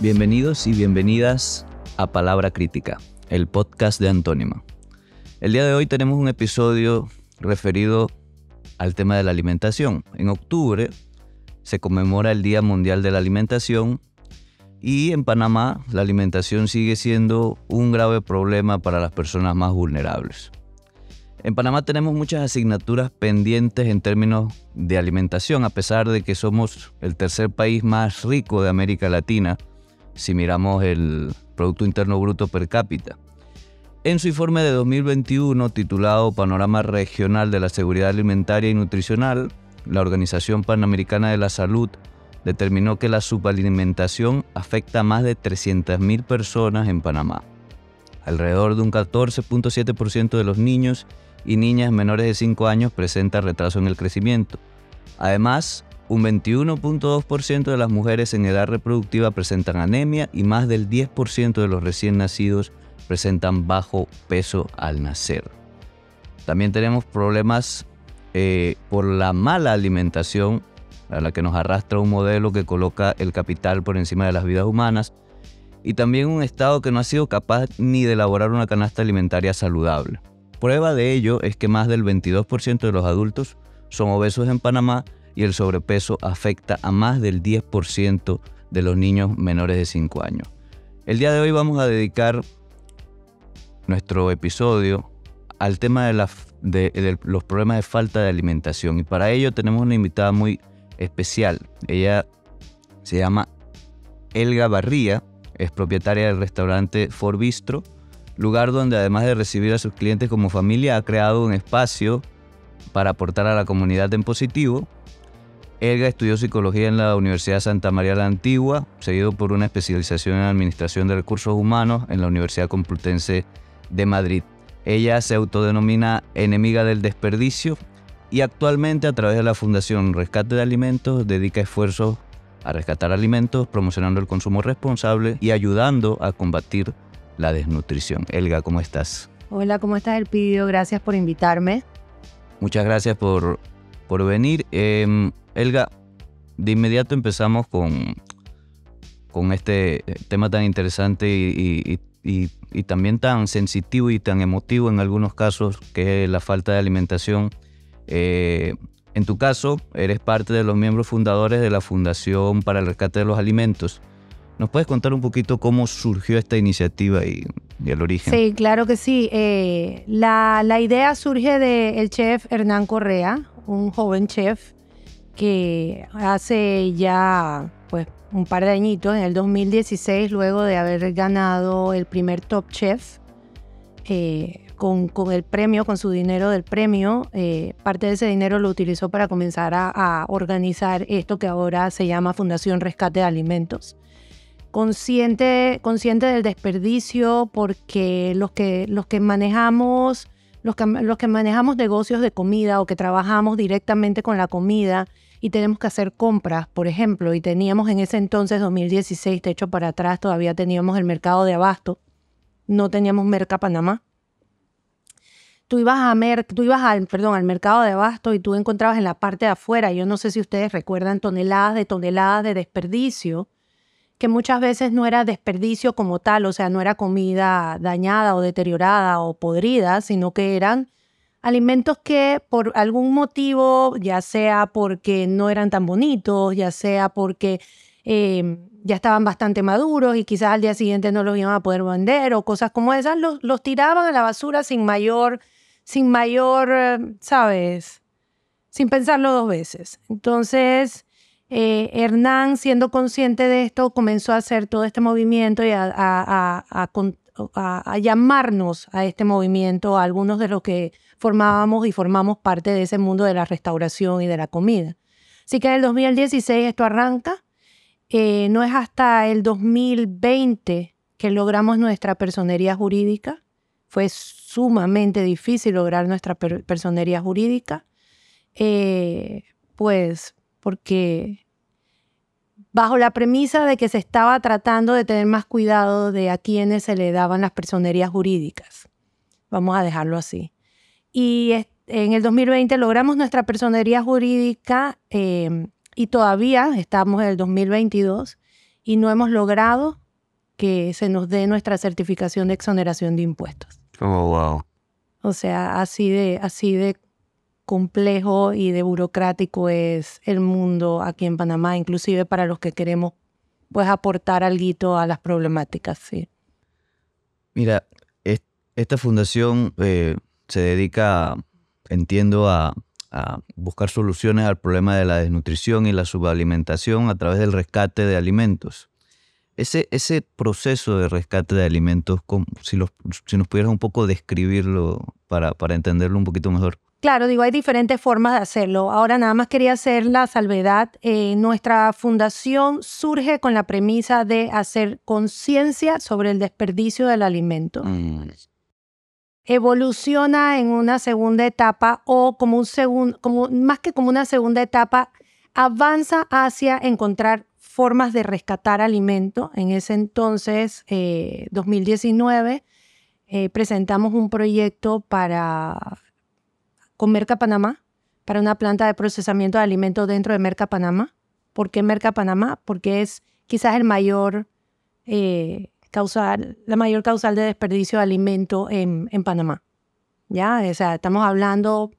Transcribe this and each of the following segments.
Bienvenidos y bienvenidas a Palabra Crítica, el podcast de Antónima. El día de hoy tenemos un episodio referido al tema de la alimentación. En octubre se conmemora el Día Mundial de la Alimentación y en Panamá la alimentación sigue siendo un grave problema para las personas más vulnerables. En Panamá tenemos muchas asignaturas pendientes en términos de alimentación, a pesar de que somos el tercer país más rico de América Latina si miramos el Producto Interno Bruto per cápita. En su informe de 2021 titulado Panorama Regional de la Seguridad Alimentaria y Nutricional, la Organización Panamericana de la Salud determinó que la subalimentación afecta a más de 300.000 personas en Panamá. Alrededor de un 14.7% de los niños y niñas menores de 5 años presenta retraso en el crecimiento. Además, un 21.2% de las mujeres en edad reproductiva presentan anemia y más del 10% de los recién nacidos presentan bajo peso al nacer. También tenemos problemas eh, por la mala alimentación a la que nos arrastra un modelo que coloca el capital por encima de las vidas humanas y también un Estado que no ha sido capaz ni de elaborar una canasta alimentaria saludable. Prueba de ello es que más del 22% de los adultos son obesos en Panamá y el sobrepeso afecta a más del 10% de los niños menores de 5 años. El día de hoy vamos a dedicar nuestro episodio al tema de, los problemas de falta de alimentación y para ello tenemos una invitada muy especial. Ella se llama Elga Barría, es propietaria del restaurante For Bistro, lugar donde además de recibir a sus clientes como familia ha creado un espacio para aportar a la comunidad en positivo Elga estudió psicología en la Universidad Santa María la Antigua, seguido por una especialización en Administración de Recursos Humanos en la Universidad Complutense de Madrid. Ella se autodenomina enemiga del desperdicio y actualmente a través de la Fundación Rescate de Alimentos dedica esfuerzos a rescatar alimentos, promocionando el consumo responsable y ayudando a combatir la desnutrición. Elga, ¿cómo estás? Hola, ¿cómo estás, Elpidio? Gracias por invitarme. Muchas gracias por, por venir. Em, Elga, de inmediato empezamos con, con este tema tan interesante y, también tan sensitivo y tan emotivo en algunos casos, que es la falta de alimentación. Eh, en tu caso, eres parte de los miembros fundadores de la Fundación para el Rescate de los Alimentos. ¿Nos puedes contar un poquito cómo surgió esta iniciativa y, el origen? Sí, claro que sí. Eh, la, la, idea surge del chef Hernán Correa, un joven chef que hace ya pues un par de añitos, en el 2016, luego de haber ganado el primer Top Chef, eh, con, con, el premio, con su dinero del premio, eh, parte de ese dinero lo utilizó para comenzar a, organizar esto que ahora se llama Fundación Rescate de Alimentos. Consciente, consciente del desperdicio porque los que, los que manejamos los que, manejamos negocios de comida o que trabajamos directamente con la comida y tenemos que hacer compras, por ejemplo, y teníamos en ese entonces, 2016, de hecho para atrás, todavía teníamos el mercado de abasto, no teníamos Merca Panamá. Tú ibas, a mer tú ibas al, perdón, al mercado de abasto y tú encontrabas en la parte de afuera, yo no sé si ustedes recuerdan, toneladas de toneladas de desperdicio, que muchas veces no era desperdicio como tal, o sea, no era comida dañada o deteriorada o podrida, sino que eran alimentos que por algún motivo, ya sea porque no eran tan bonitos, ya sea porque em, ya estaban bastante maduros y quizás al día siguiente no los iban a poder vender o cosas como esas, los, los tiraban a la basura sin mayor, sin mayor, eh, ¿sabes? Sin pensarlo dos veces. Entonces, eh, Hernán, siendo consciente de esto, comenzó a hacer todo este movimiento y a, llamarnos a este movimiento, a algunos de los que formábamos y formamos parte de ese mundo de la restauración y de la comida. Así que en el 2016 esto arranca. Eh, no es hasta el 2020 que logramos nuestra personería jurídica. Fue sumamente difícil lograr nuestra personería jurídica. Eh, pues porque bajo la premisa de que se estaba tratando de tener más cuidado de a quienes se le daban las personerías jurídicas. Vamos a dejarlo así. Y en el 2020 logramos nuestra personería jurídica em, y todavía estamos en el 2022 y no hemos logrado que se nos dé nuestra certificación de exoneración de impuestos. Oh, wow. O sea, así de, así de complejo y de burocrático es el mundo aquí en Panamá, inclusive para los que queremos pues aportar algo a las problemáticas, sí. Mira, esta fundación eh, se dedica, entiendo, a, buscar soluciones al problema de la desnutrición y la subalimentación a través del rescate de alimentos. Ese, proceso de rescate de alimentos, si, nos pudieras un poco describirlo para entenderlo un poquito mejor. Claro, digo, hay diferentes formas de hacerlo. Ahora nada más quería hacer la salvedad. Eh, nuestra fundación surge con la premisa de hacer conciencia sobre el desperdicio del alimento. Mm. Evoluciona en una segunda etapa o como un segundo, como más que como una segunda etapa, avanza hacia encontrar formas de rescatar alimento. En ese entonces, 2019, eh, eh, presentamos un proyecto para con Merca Panamá para una planta de procesamiento de alimentos dentro de Merca Panamá. ¿Por qué Merca Panamá? Porque es quizás el mayor eh, causal, la mayor causal de desperdicio de alimento en, en Panamá. ¿Ya? O sea, estamos hablando,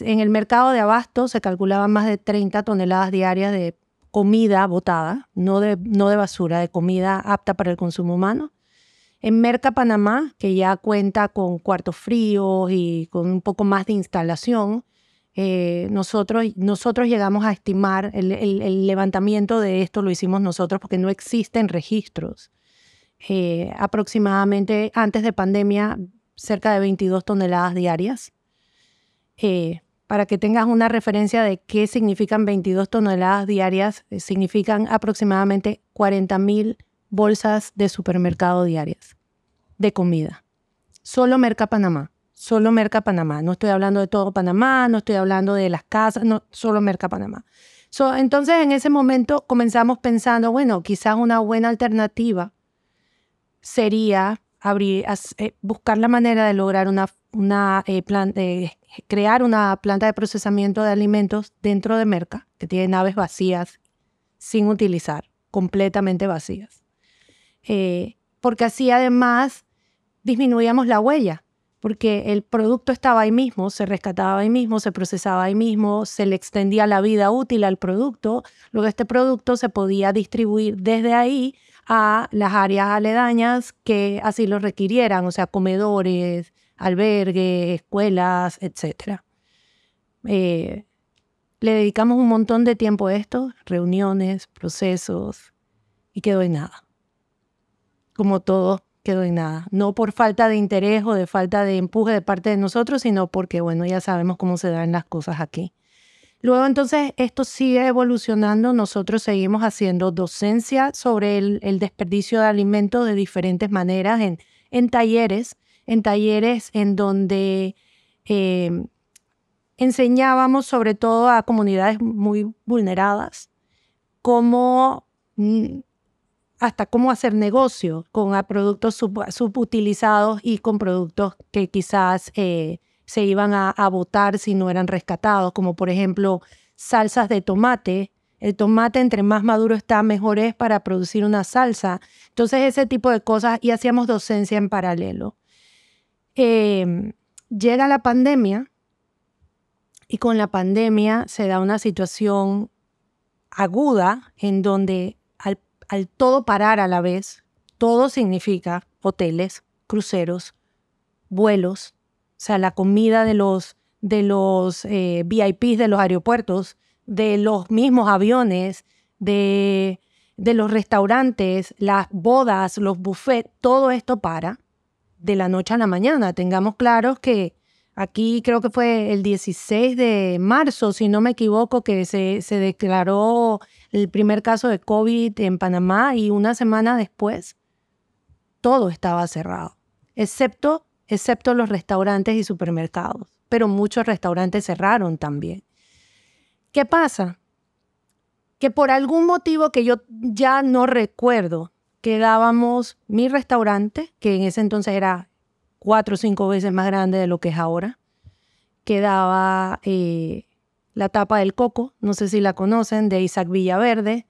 en el mercado de abasto se calculaban más de 30 toneladas diarias de comida botada, no de, no de basura, de comida apta para el consumo humano. En Merca Panamá, que ya cuenta con cuartos fríos y con un poco más de instalación, eh, nosotros, llegamos a estimar el, levantamiento de esto, lo hicimos nosotros porque no existen registros. Eh, aproximadamente antes de pandemia, cerca de 22 toneladas diarias. Eh, para que tengas una referencia de qué significan 22 toneladas diarias, significan aproximadamente 40 mil bolsas de supermercado diarias de comida. Solo Merca Panamá. Solo Merca Panamá. No estoy hablando de todo Panamá, no estoy hablando de las casas, no, solo Merca Panamá. entonces en ese momento comenzamos pensando, bueno, quizás una buena alternativa sería abrir, eh, buscar la manera de lograr una, una eh, crear una planta de procesamiento de alimentos dentro de Merca, que tiene naves vacías sin utilizar, completamente vacías. Eh, porque así además disminuíamos la huella, porque el producto estaba ahí mismo, se rescataba ahí mismo, se procesaba ahí mismo, se le extendía la vida útil al producto, luego este producto se podía distribuir desde ahí a las áreas aledañas que así lo requirieran, o sea, comedores, albergues, escuelas, etc. Eh, le dedicamos un montón de tiempo a esto, reuniones, procesos, y quedó en nada como todo quedó en nada. No por falta de interés o de falta de empuje de parte de nosotros, sino porque, bueno, ya sabemos cómo se dan las cosas aquí. Luego entonces esto sigue evolucionando, nosotros seguimos haciendo docencia sobre el, desperdicio de alimentos de diferentes maneras en, talleres, en talleres en donde eh, enseñábamos sobre todo a comunidades muy vulneradas cómo mm, hasta cómo hacer negocio con productos subutilizados y con productos que quizás eh, se iban a, a botar si no eran rescatados, como por ejemplo salsas de tomate. El tomate entre más maduro está, mejor es para producir una salsa. Entonces ese tipo de cosas y hacíamos docencia en paralelo. Em, llega la pandemia y con la pandemia se da una situación aguda en donde al todo parar a la vez, todo significa hoteles, cruceros, vuelos, o sea, la comida de los, de los eh, VIPs de los aeropuertos, de los mismos aviones, de, de los restaurantes, las bodas, los buffets, todo esto para de la noche a la mañana. Tengamos claros que aquí creo que fue el 16 de marzo, si no me equivoco, que se, se declaró el primer caso de COVID en Panamá y una semana después todo estaba cerrado, excepto, excepto los restaurantes y supermercados, pero muchos restaurantes cerraron también. ¿Qué pasa? Que por algún motivo que yo ya no recuerdo, quedábamos mi restaurante, que en ese entonces era cuatro o cinco veces más grande de lo que es ahora, quedaba eh, la tapa del coco, no sé si la conocen, de Isaac Villaverde.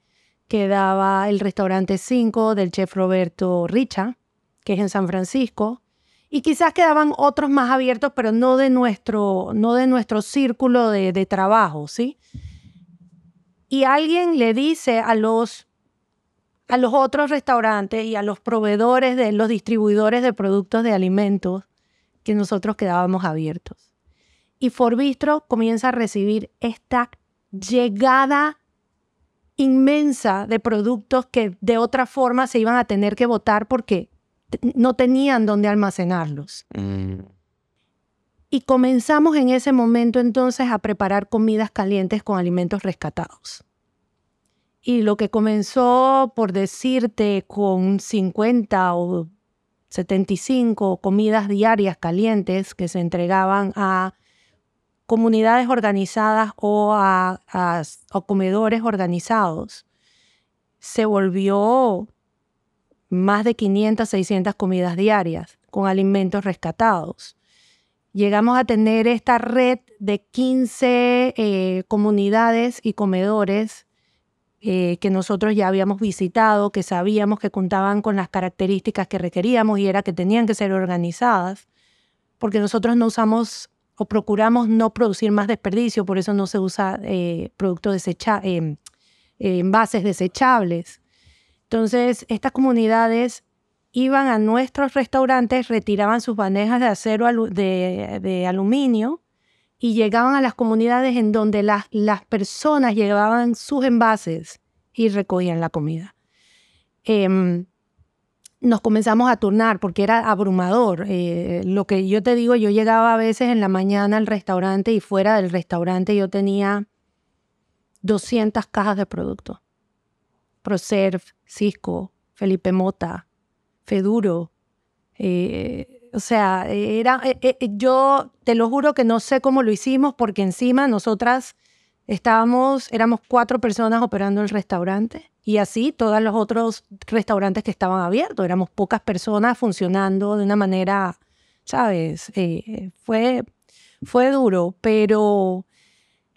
quedaba el restaurante 5 del chef Roberto Richa, que es en San Francisco, y quizás quedaban otros más abiertos, pero no de nuestro, no de nuestro círculo de, de trabajo, ¿sí? Y alguien le dice a los, a los otros restaurantes y a los proveedores de los distribuidores de productos de alimentos que nosotros quedábamos abiertos. Y Forbistro comienza a recibir esta llegada inmensa de productos que de otra forma se iban a tener que votar porque no tenían dónde almacenarlos. Mm. Y comenzamos en ese momento entonces a preparar comidas calientes con alimentos rescatados. Y lo que comenzó, por decirte, con 50 o 75 comidas diarias calientes que se entregaban a comunidades organizadas o a, comedores organizados, se volvió más de 500, 600 comidas diarias con alimentos rescatados. Llegamos a tener esta red de 15 eh, comunidades y comedores eh, que nosotros ya habíamos visitado, que sabíamos que contaban con las características que requeríamos y era que tenían que ser organizadas, porque nosotros no usamos o procuramos no producir más desperdicio, por eso no se usa eh, productos desechables, eh, eh, envases desechables. Entonces, estas comunidades iban a nuestros restaurantes, retiraban sus bandejas de acero de, de aluminio y llegaban a las comunidades en donde las, las personas llevaban sus envases y recogían la comida. Em, nos comenzamos a turnar porque era abrumador. Eh, lo que yo te digo, yo llegaba a veces en la mañana al restaurante y fuera del restaurante yo tenía 200 cajas de productos. Proserv, Cisco, Felipe Mota, Feduro. Eh, o sea, era, eh, yo te lo juro que no sé cómo lo hicimos porque encima nosotras estábamos, éramos cuatro personas operando el restaurante y así todos los otros restaurantes que estaban abiertos. Éramos pocas personas funcionando de una manera, ¿sabes? Eh, fue, fue duro, pero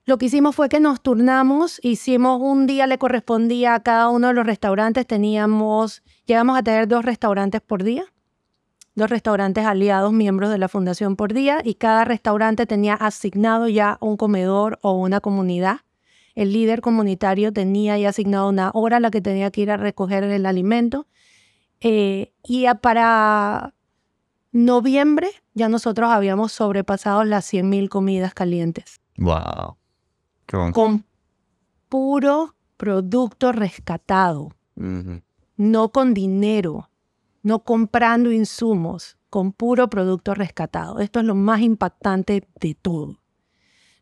lo que hicimos fue que nos turnamos, hicimos un día le correspondía a cada uno de los restaurantes, teníamos, llegamos a tener dos restaurantes por día, dos restaurantes aliados, miembros de la fundación por día, y cada restaurante tenía asignado ya un comedor o una comunidad el líder comunitario tenía ya asignado una hora a la que tenía que ir a recoger el alimento. Eh, y para noviembre ya nosotros habíamos sobrepasado las 100.000 comidas calientes. ¡Wow! Con puro producto rescatado. No con dinero, no comprando insumos, con puro producto rescatado. Esto es lo más impactante de todo.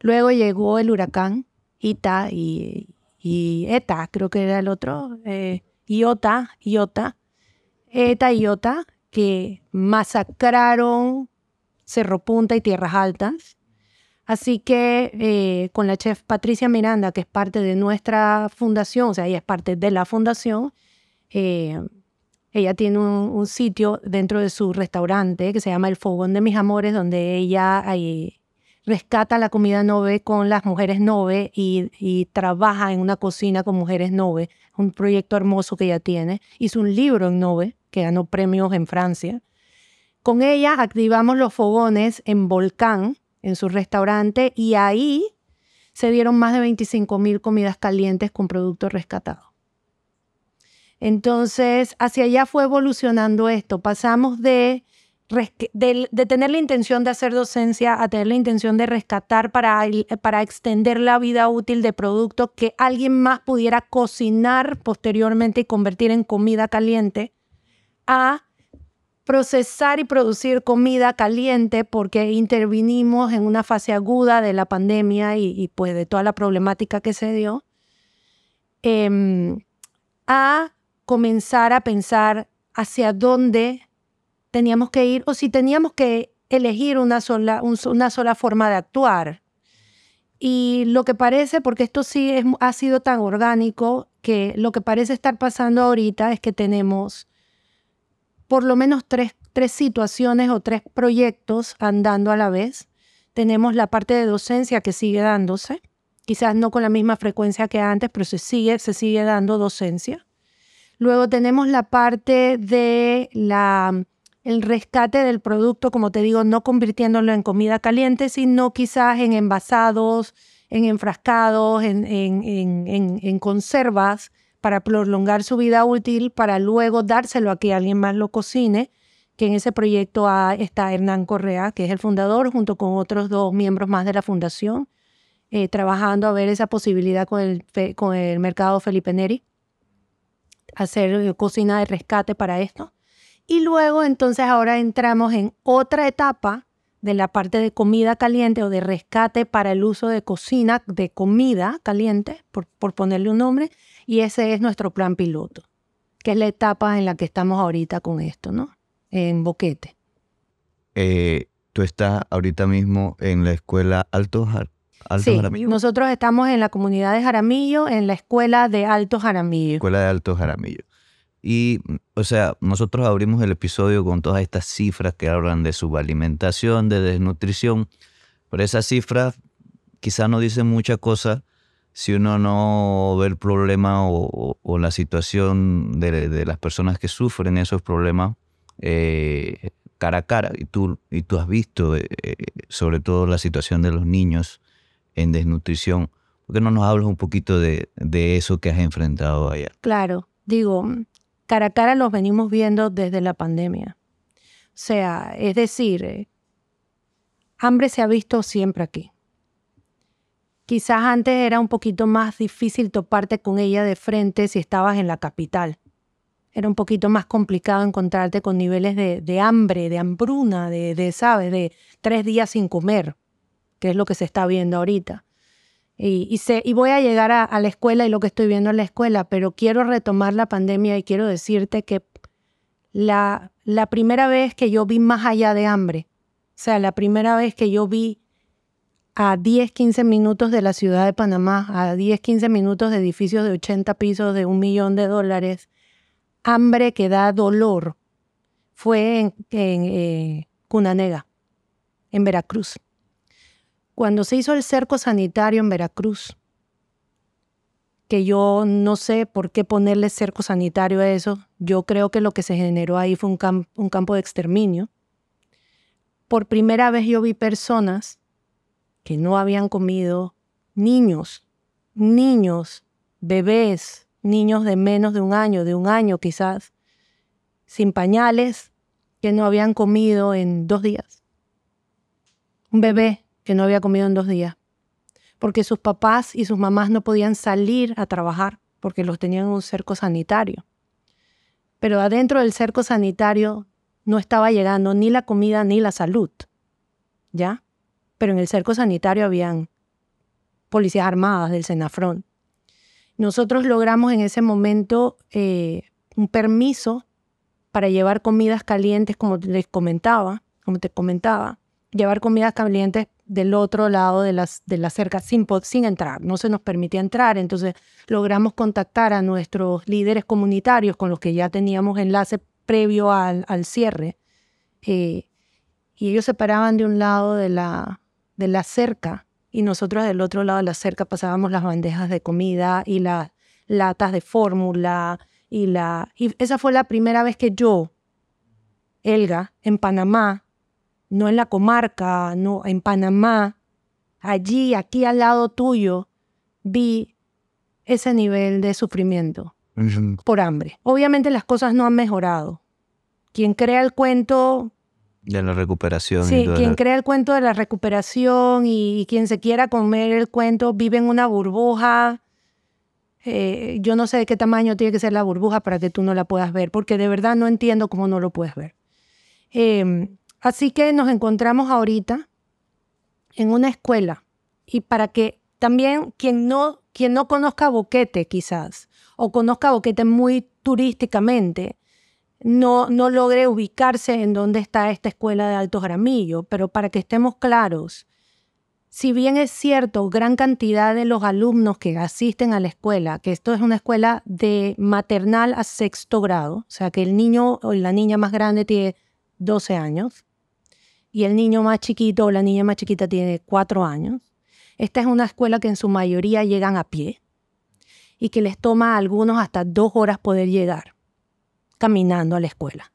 Luego llegó el huracán Ita y, Eta, creo que era el otro, eh, Iota, Iota, Eta y Iota, que masacraron Cerro Punta y Tierras Altas. Así que eh, con la chef Patricia Miranda, que es parte de nuestra fundación, o sea, ella es parte de la fundación, eh, ella tiene un, sitio dentro de su restaurante que se llama El Fogón de Mis Amores, donde ella rescata la comida Nove con las mujeres Nove y, trabaja en una cocina con mujeres Nove, un proyecto hermoso que ella tiene. Hizo un libro en Nove que ganó premios en Francia. Con ella activamos los fogones en Volcán, en su restaurante, y ahí se dieron más de 25 mil comidas calientes con productos rescatados. Entonces, hacia allá fue evolucionando esto. Pasamos de de, tener la intención de hacer docencia a tener la intención de rescatar para, para extender la vida útil de productos que alguien más pudiera cocinar posteriormente y convertir en comida caliente, a procesar y producir comida caliente porque intervinimos en una fase aguda de la pandemia y, pues de toda la problemática que se dio, em, a comenzar a pensar hacia dónde teníamos que ir o si teníamos que elegir una sola, una sola forma de actuar. Y lo que parece, porque esto sí ha sido tan orgánico, que lo que parece estar pasando ahorita es que tenemos por lo menos tres, tres situaciones o tres proyectos andando a la vez. Tenemos la parte de docencia que sigue dándose, quizás no con la misma frecuencia que antes, pero se sigue, se sigue dando docencia. Luego tenemos la parte de la, el rescate del producto, como te digo, no convirtiéndolo en comida caliente, sino quizás en envasados, en enfrascados, en, en, conservas para prolongar su vida útil, para luego dárselo a que alguien más lo cocine, que en ese proyecto está Hernán Correa, que es el fundador, junto con otros dos miembros más de la fundación, eh, trabajando a ver esa posibilidad con el, con el mercado Felipe Neri, hacer eh, cocina de rescate para esto. Y luego entonces ahora entramos en otra etapa de la parte de comida caliente o de rescate para el uso de cocina de comida caliente, por, por ponerle un nombre, y ese es nuestro plan piloto, que es la etapa en la que estamos ahorita con esto, ¿no? En Boquete. Eh, tú estás ahorita mismo en la escuela Alto, Alto sí, Nosotros estamos en la comunidad de Jaramillo, en la escuela de Alto Jaramillo. Escuela de Alto Jaramillo. Y, o sea, nosotros abrimos el episodio con todas estas cifras que hablan de subalimentación, de desnutrición, pero esas cifras quizá no dicen mucha cosa si uno no ve el problema o, la situación de, las personas que sufren esos problemas eh, cara a cara. Y tú, y tú has visto eh, eh, sobre todo la situación de los niños en desnutrición. ¿Por qué no nos hablas un poquito de, de eso que has enfrentado ayer? Claro, digo, cara a cara los venimos viendo desde la pandemia. O sea, es decir, eh, hambre se ha visto siempre aquí. Quizás antes era un poquito más difícil toparte con ella de frente si estabas en la capital. Era un poquito más complicado encontrarte con niveles de, hambre, de hambruna, de, de, ¿sabes? De tres días sin comer, que es lo que se está viendo ahorita. Y, y, voy a llegar a, la escuela y lo que estoy viendo en la escuela, pero quiero retomar la pandemia y quiero decirte que la, la primera vez que yo vi más allá de hambre, o sea, la primera vez que yo vi a 10, 15 minutos de la ciudad de Panamá, a 10, 15 minutos de edificios de 80 pisos de un millón de dólares, hambre que da dolor, fue en, en eh, Cunanega, en Veracruz cuando se hizo el cerco sanitario en Veracruz, que yo no sé por qué ponerle cerco sanitario a eso, yo creo que lo que se generó ahí fue un, un campo de exterminio. Por primera vez yo vi personas que no habían comido, niños, niños, bebés, niños de menos de un año, de un año quizás, sin pañales, que no habían comido en dos días. Un bebé que no había comido en dos días, porque sus papás y sus mamás no podían salir a trabajar porque los tenían en un cerco sanitario. Pero adentro del cerco sanitario no estaba llegando ni la comida ni la salud, ¿ya? Pero en el cerco sanitario habían policías armadas del Senafrón. Nosotros logramos en ese momento eh, un permiso para llevar comidas calientes, como les comentaba, como te comentaba, llevar comidas calientes del otro lado de, las, de la cerca sin, sin entrar, no se nos permitía entrar, entonces logramos contactar a nuestros líderes comunitarios con los que ya teníamos enlace previo al, al cierre, eh, y ellos se paraban de un lado de la, de la cerca y nosotros del otro lado de la cerca pasábamos las bandejas de comida y las latas de fórmula y la y esa fue la primera vez que yo Elga en Panamá no en la comarca, no en Panamá, allí, aquí al lado tuyo, vi ese nivel de sufrimiento por hambre. Obviamente las cosas no han mejorado. Quien crea el cuento... De la recuperación. Sí, quien crea el cuento de la recuperación y, quien se quiera comer el cuento vive en una burbuja. Eh, yo no sé de qué tamaño tiene que ser la burbuja para que tú no la puedas ver, porque de verdad no entiendo cómo no lo puedes ver. Eh, Así que nos encontramos ahorita en una escuela. Y para que también quien no, quien no conozca Boquete quizás o conozca Boquete muy turísticamente, no, no logre ubicarse en dónde está esta escuela de Alto Jaramillo, pero para que estemos claros, si bien es cierto, gran cantidad de los alumnos que asisten a la escuela, que esto es una escuela de maternal a sexto grado, o sea que el niño o la niña más grande tiene 12 años, y el niño más chiquito o la niña más chiquita tiene cuatro años. Esta es una escuela que en su mayoría llegan a pie y que les toma a algunos hasta dos horas poder llegar caminando a la escuela.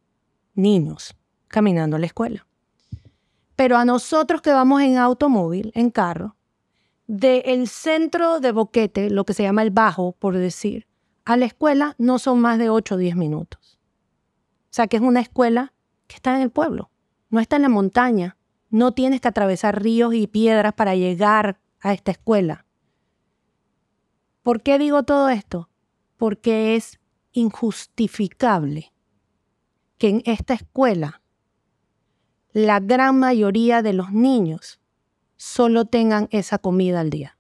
Niños caminando a la escuela. Pero a nosotros que vamos en automóvil, en carro, del centro de Boquete, lo que se llama el Bajo, por decir, a la escuela no son más de 8 o 10 minutos. O sea que es una escuela que está en el pueblo, no está en la montaña. No tienes que atravesar ríos y piedras para llegar a esta escuela. ¿Por qué digo todo esto? Porque es injustificable que en esta escuela la gran mayoría de los niños solo tengan esa comida al día.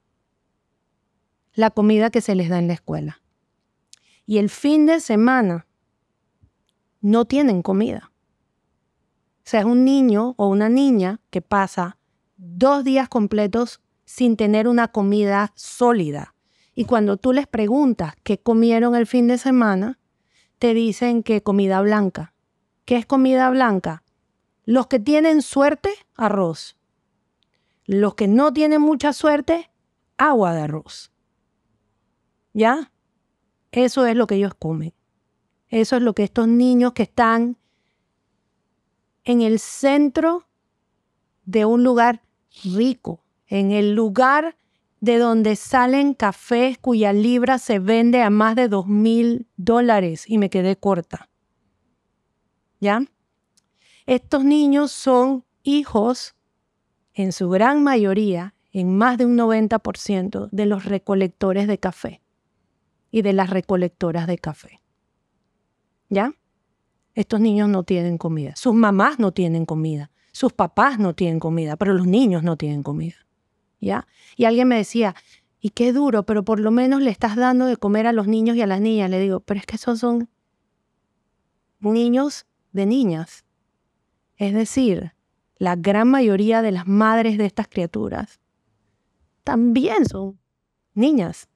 La comida que se les da en la escuela. Y el fin de semana no tienen comida. O sea, es un niño o una niña que pasa dos días completos sin tener una comida sólida. Y cuando tú les preguntas qué comieron el fin de semana, te dicen que comida blanca. ¿Qué es comida blanca? Los que tienen suerte, arroz. Los que no tienen mucha suerte, agua de arroz. ¿Ya? Eso es lo que ellos comen. Eso es lo que estos niños que están en el centro de un lugar rico, en el lugar de donde salen cafés cuya libra se vende a más de dos mil dólares y me quedé corta. ¿Ya? Estos niños son hijos, en su gran mayoría, en más de un 90%, de los recolectores de café y de las recolectoras de café. ¿Ya? Estos niños no tienen comida. Sus mamás no tienen comida. Sus papás no tienen comida, pero los niños no tienen comida. ¿ya? Y alguien me decía, y qué duro, pero por lo menos le estás dando de comer a los niños y a las niñas. Le digo, pero es que esos son niños de niñas. Es decir, la gran mayoría de las madres de estas criaturas también son niñas.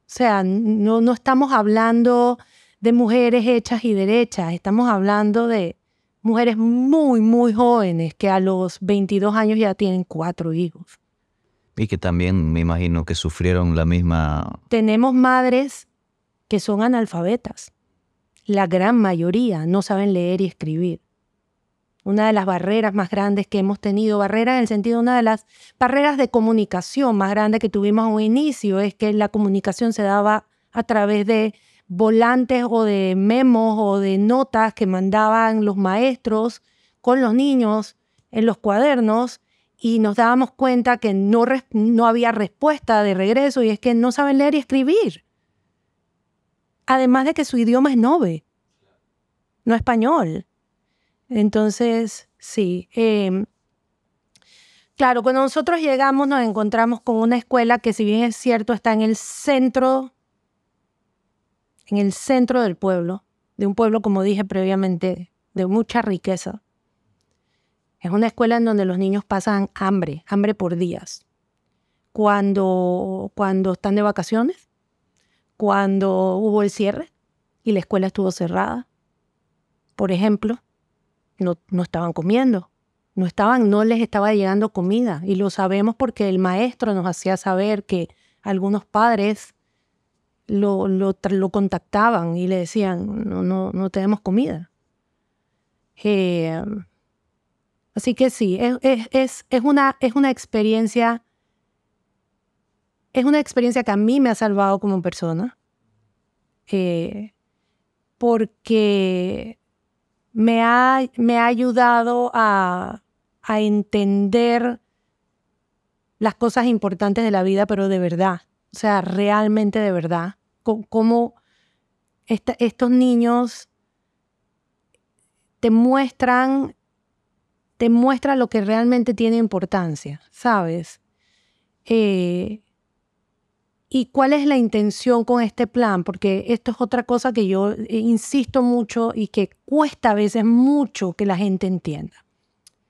O sea, no, no estamos hablando de mujeres hechas y derechas, estamos hablando de mujeres muy, muy jóvenes que a los 22 años ya tienen cuatro hijos. Y que también me imagino que sufrieron la misma... Tenemos madres que son analfabetas. La gran mayoría no saben leer y escribir. Una de las barreras más grandes que hemos tenido, barreras en el sentido, una de las barreras de comunicación más grandes que tuvimos a un inicio es que la comunicación se daba a través de volantes o de memos o de notas que mandaban los maestros con los niños en los cuadernos y nos dábamos cuenta que no, no había respuesta de regreso y es que no saben leer y escribir. Además de que su idioma es nove, no español. Entonces, sí. Em, claro, cuando nosotros llegamos nos encontramos con una escuela que si bien es cierto está en el centro, en el centro del pueblo, de un pueblo, como dije previamente, de mucha riqueza. Es una escuela en donde los niños pasan hambre, hambre por días. Cuando, cuando están de vacaciones, cuando hubo el cierre y la escuela estuvo cerrada, por ejemplo, no, no estaban comiendo, no estaban, no les estaba llegando comida. Y lo sabemos porque el maestro nos hacía saber que algunos padres lo, lo, contactaban y le decían, no, no, no tenemos comida. Eh, Así que sí, es, es, una, es una experiencia, es una experiencia que a mí me ha salvado como persona, eh, porque me ha, me ha ayudado a, entender las cosas importantes de la vida, pero de verdad, o sea, realmente de verdad, cómo estos niños te muestran te muestra lo que realmente tiene importancia, ¿sabes? Eh, ¿Y cuál es la intención con este plan? Porque esto es otra cosa que yo eh, insisto mucho y que cuesta a veces mucho que la gente entienda.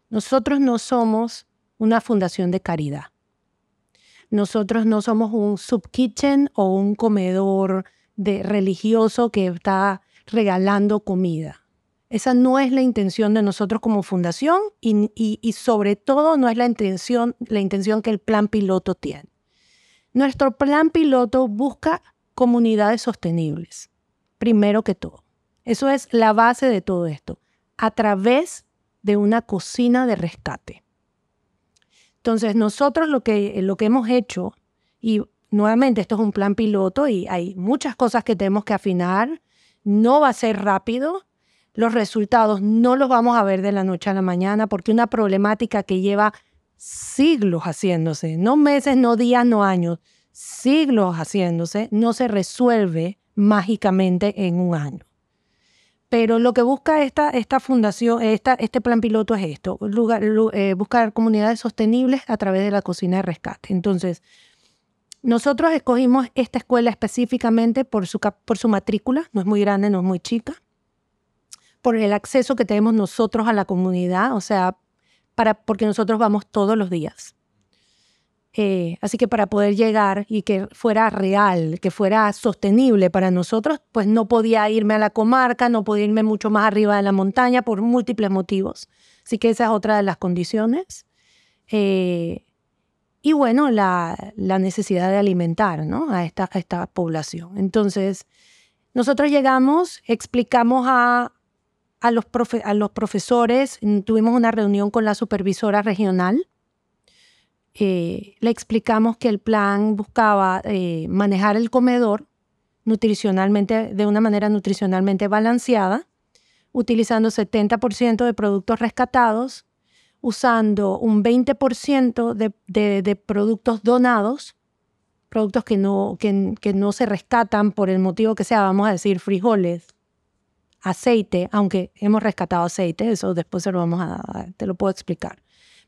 Nosotros no somos una fundación de caridad. Nosotros no somos un subkitchen o un comedor de religioso que está regalando comida. Esa no es la intención de nosotros como fundación y, sobre todo no es la intención, la intención que el plan piloto tiene. Nuestro plan piloto busca comunidades sostenibles, primero que todo. Eso es la base de todo esto, a través de una cocina de rescate. Entonces, nosotros lo que, lo que hemos hecho, y nuevamente esto es un plan piloto y hay muchas cosas que tenemos que afinar, no va a ser rápido, los resultados no los vamos a ver de la noche a la mañana porque una problemática que lleva siglos haciéndose, no meses, no días, no años, siglos haciéndose, no se resuelve mágicamente en un año. Pero lo que busca esta, esta fundación, esta, este plan piloto es esto, eh, buscar comunidades sostenibles a través de la cocina de rescate. Entonces, nosotros escogimos esta escuela específicamente por su, por su matrícula, no es muy grande, no es muy chica, por el acceso que tenemos nosotros a la comunidad, o sea, para, porque nosotros vamos todos los días. Eh, así que para poder llegar y que fuera real, que fuera sostenible para nosotros, pues no podía irme a la comarca, no podía irme mucho más arriba de la montaña por múltiples motivos. Así que esa es otra de las condiciones. Eh, y bueno, la, necesidad de alimentar ¿no? a, esta, a población. Entonces, nosotros llegamos, explicamos a los profesores, tuvimos una reunión con la supervisora regional. Eh, le explicamos que el plan buscaba eh, manejar el comedor nutricionalmente, de una manera nutricionalmente balanceada, utilizando 70% de productos rescatados, usando un 20% de, de, productos donados, productos que no, que, no se rescatan por el motivo que sea, vamos a decir frijoles, aceite, aunque hemos rescatado aceite, eso después se lo vamos a, te lo puedo explicar.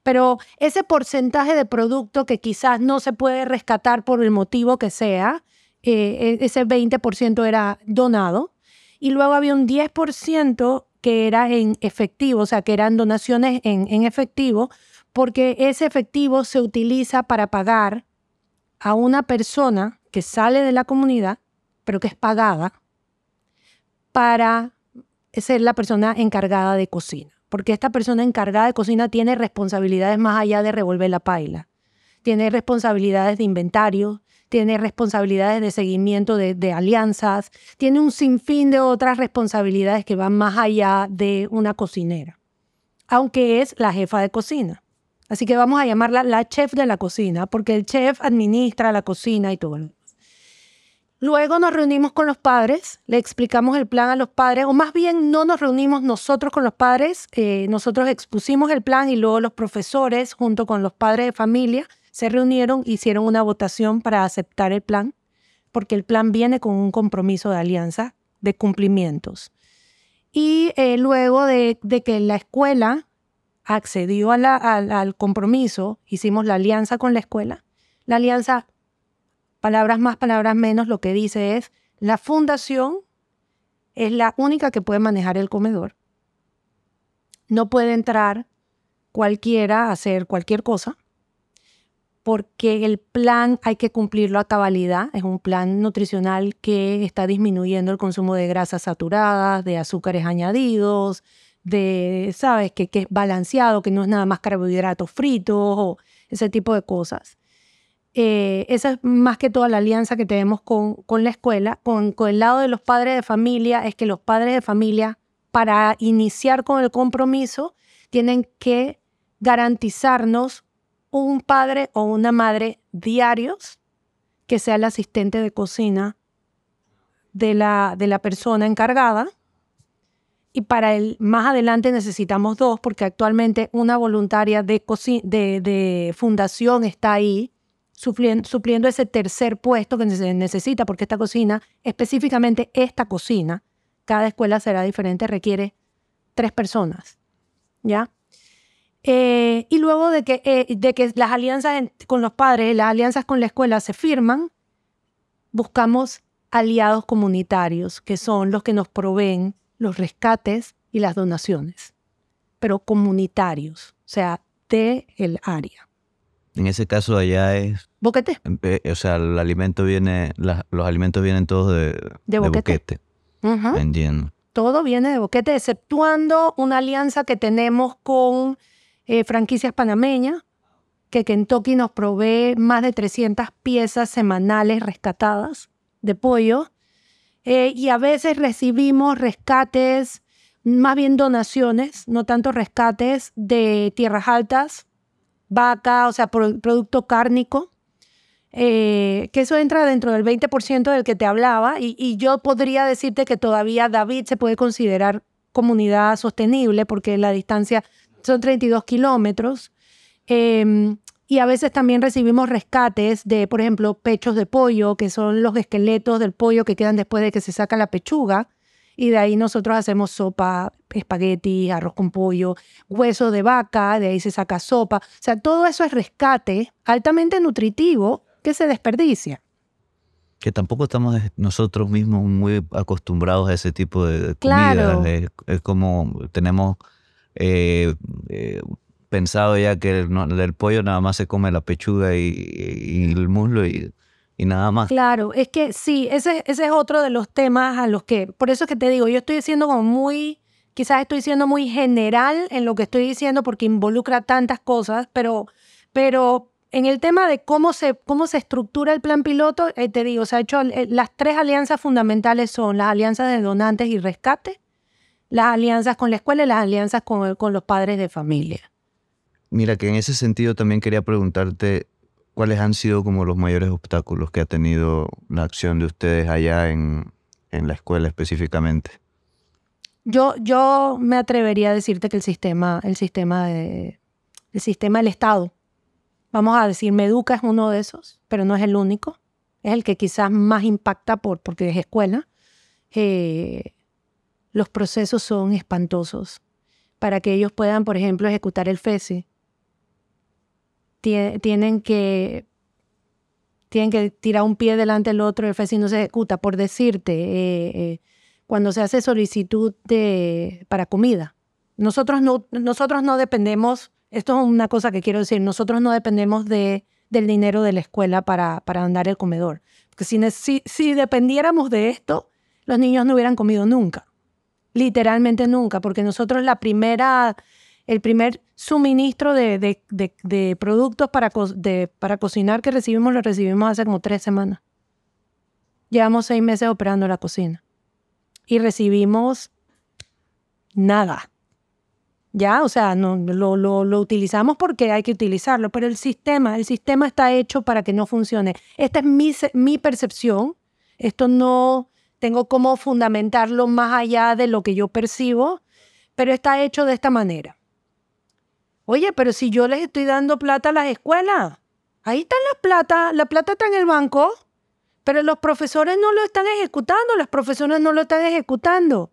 Pero ese porcentaje de producto que quizás no se puede rescatar por el motivo que sea, eh, e, ese 20% era donado. Y luego había un 10% que era en efectivo, o sea, que eran donaciones en, en efectivo, porque ese efectivo se utiliza para pagar a una persona que sale de la comunidad, pero que es pagada, para ser la persona encargada de cocina, porque esta persona encargada de cocina tiene responsabilidades más allá de revolver la paila. Tiene responsabilidades de inventario, tiene responsabilidades de seguimiento de, de, alianzas, tiene un sinfín de otras responsabilidades que van más allá de una cocinera, aunque es la jefa de cocina. Así que vamos a llamarla la chef de la cocina, porque el chef administra la cocina y todo. Luego nos reunimos con los padres, le explicamos el plan a los padres, o más bien no nos reunimos nosotros con los padres, eh, nosotros expusimos el plan y luego los profesores junto con los padres de familia se reunieron, hicieron una votación para aceptar el plan, porque el plan viene con un compromiso de alianza de cumplimientos. Y eh, luego de, que la escuela accedió al compromiso, hicimos la alianza con la escuela, la alianza palabras más, palabras menos, lo que dice es, la fundación es la única que puede manejar el comedor. No puede entrar cualquiera a hacer cualquier cosa, porque el plan hay que cumplirlo a cabalidad. Es un plan nutricional que está disminuyendo el consumo de grasas saturadas, de azúcares añadidos, de, ¿sabes?, que, que es balanceado, que no es nada más carbohidratos fritos o ese tipo de cosas. Eh, esa es más que toda la alianza que tenemos con, la escuela. Con, el lado de los padres de familia, es que los padres de familia, para iniciar con el compromiso, tienen que garantizarnos un padre o una madre diarios que sea el asistente de cocina de la, de la persona encargada. Y para el más adelante necesitamos dos, porque actualmente una voluntaria de fundación está ahí supliendo, ese tercer puesto que se necesita, porque esta cocina, específicamente esta cocina, cada escuela será diferente, requiere tres personas, ¿ya? Eh, y luego de que, eh, de que las alianzas con los padres, las alianzas con la escuela se firman, buscamos aliados comunitarios, que son los que nos proveen los rescates y las donaciones, pero comunitarios, o sea, de el área. En ese caso allá es... Boquete. O sea, el alimento viene, los alimentos vienen todos de, de boquete. Entiendo. Todo viene de boquete, exceptuando una alianza que tenemos con eh, franquicias panameñas, que Kentucky nos provee más de 300 piezas semanales rescatadas de pollo. Eh, y a veces recibimos rescates, más bien donaciones, no tanto rescates de tierras altas, vaca, o sea, producto cárnico, eh, que eso entra dentro del 20% del que te hablaba, y, yo podría decirte que todavía David se puede considerar comunidad sostenible porque la distancia son 32 kilómetros. Em, y a veces también recibimos rescates de, por ejemplo, pechos de pollo, que son los esqueletos del pollo que quedan después de que se saca la pechuga. Y de ahí nosotros hacemos sopa, espagueti, arroz con pollo, hueso de vaca, de ahí se saca sopa. O sea, todo eso es rescate altamente nutritivo que se desperdicia. Que tampoco estamos nosotros mismos muy acostumbrados a ese tipo de comida. Es, como tenemos eh, eh, pensado ya que el, pollo nada más se come la pechuga y, el muslo y, nada más. Claro, es que sí, ese, ese es otro de los temas a los que, por eso es que te digo, yo estoy diciendo como muy, quizás estoy siendo muy general en lo que estoy diciendo porque involucra tantas cosas, pero, pero en el tema de cómo se, cómo se estructura el plan piloto, eh, te digo, se ha hecho, eh, las tres alianzas fundamentales son las alianzas de donantes y rescate, las alianzas con la escuela y las alianzas con, con los padres de familia. Mira, que en ese sentido también quería preguntarte cuáles han sido como los mayores obstáculos que ha tenido la acción de ustedes allá en, en la escuela específicamente. Yo, yo me atrevería a decirte que el sistema, el sistema de, el sistema del Estado, vamos a decir, Meduca es uno de esos, pero no es el único. Es el que quizás más impacta por, porque es escuela. Eh, los procesos son espantosos para que ellos puedan, por ejemplo, ejecutar el FESI tienen que tienen que tirar un pie delante del otro, el FESI no se ejecuta, por decirte, eh, eh, cuando se hace solicitud de, para comida. Nosotros no, nosotros no dependemos, esto es una cosa que quiero decir, nosotros no dependemos de, del dinero de la escuela para, para andar el comedor. Porque si, si, si dependiéramos de esto, los niños no hubieran comido nunca. Literalmente nunca, porque nosotros la primera el primer suministro de, productos para, para cocinar que recibimos lo recibimos hace como tres semanas. Llevamos seis meses operando la cocina y recibimos nada. Ya, o sea, no, lo, lo, utilizamos porque hay que utilizarlo, pero el sistema, el sistema está hecho para que no funcione. Esta es mi, mi percepción. Esto no tengo cómo fundamentarlo más allá de lo que yo percibo, pero está hecho de esta manera. Oye, pero si yo les estoy dando plata a las escuelas, ahí están las plata, la plata está en el banco, pero los profesores no lo están ejecutando, las profesoras no lo están ejecutando.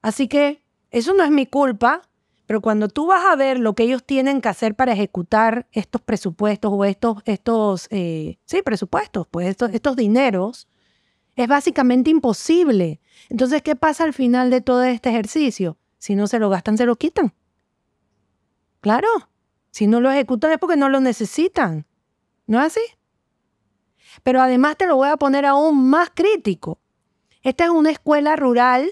Así que eso no es mi culpa, pero cuando tú vas a ver lo que ellos tienen que hacer para ejecutar estos presupuestos o estos, estos eh, sí, presupuestos, pues estos, estos dineros, es básicamente imposible. Entonces, ¿qué pasa al final de todo este ejercicio? Si no se lo gastan, se lo quitan. Claro, si no lo ejecutan es porque no lo necesitan. ¿No es así? Pero además te lo voy a poner aún más crítico. Esta es una escuela rural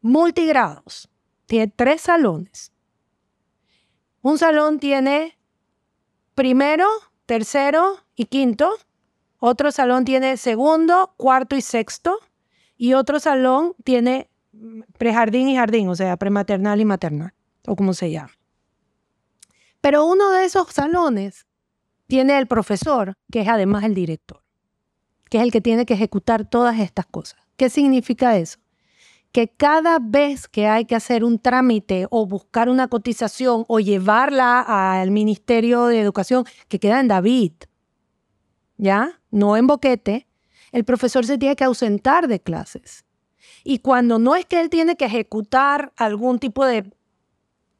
multigrados. Tiene tres salones. Un salón tiene primero, tercero y quinto. Otro salón tiene segundo, cuarto y sexto. Y otro salón tiene prejardín y jardín, o sea, prematernal y maternal, o como se llama. Pero uno de esos salones tiene el profesor, que es además el director, que es el que tiene que ejecutar todas estas cosas. ¿Qué significa eso? Que cada vez que hay que hacer un trámite o buscar una cotización o llevarla al Ministerio de Educación, que queda en David, ¿ya? No en Boquete, el profesor se tiene que ausentar de clases. Y cuando no es que él tiene que ejecutar algún tipo de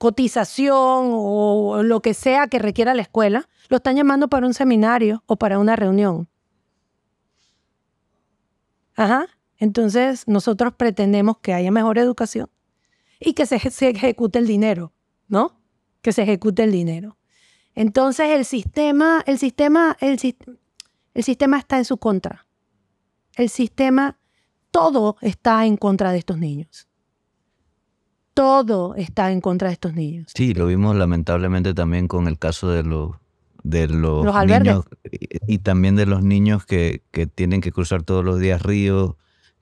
cotización o lo que sea que requiera la escuela, lo están llamando para un seminario o para una reunión. Ajá. Entonces, nosotros pretendemos que haya mejor educación y que se, ejecute el dinero, ¿no? Que se ejecute el dinero. Entonces, el sistema, el sistema, el, el sistema está en su contra. El sistema, todo está en contra de estos niños todo está en contra de estos niños. Sí, lo vimos lamentablemente también con el caso de los de los, niños y, y también de los niños que, que tienen que cruzar todos los días ríos.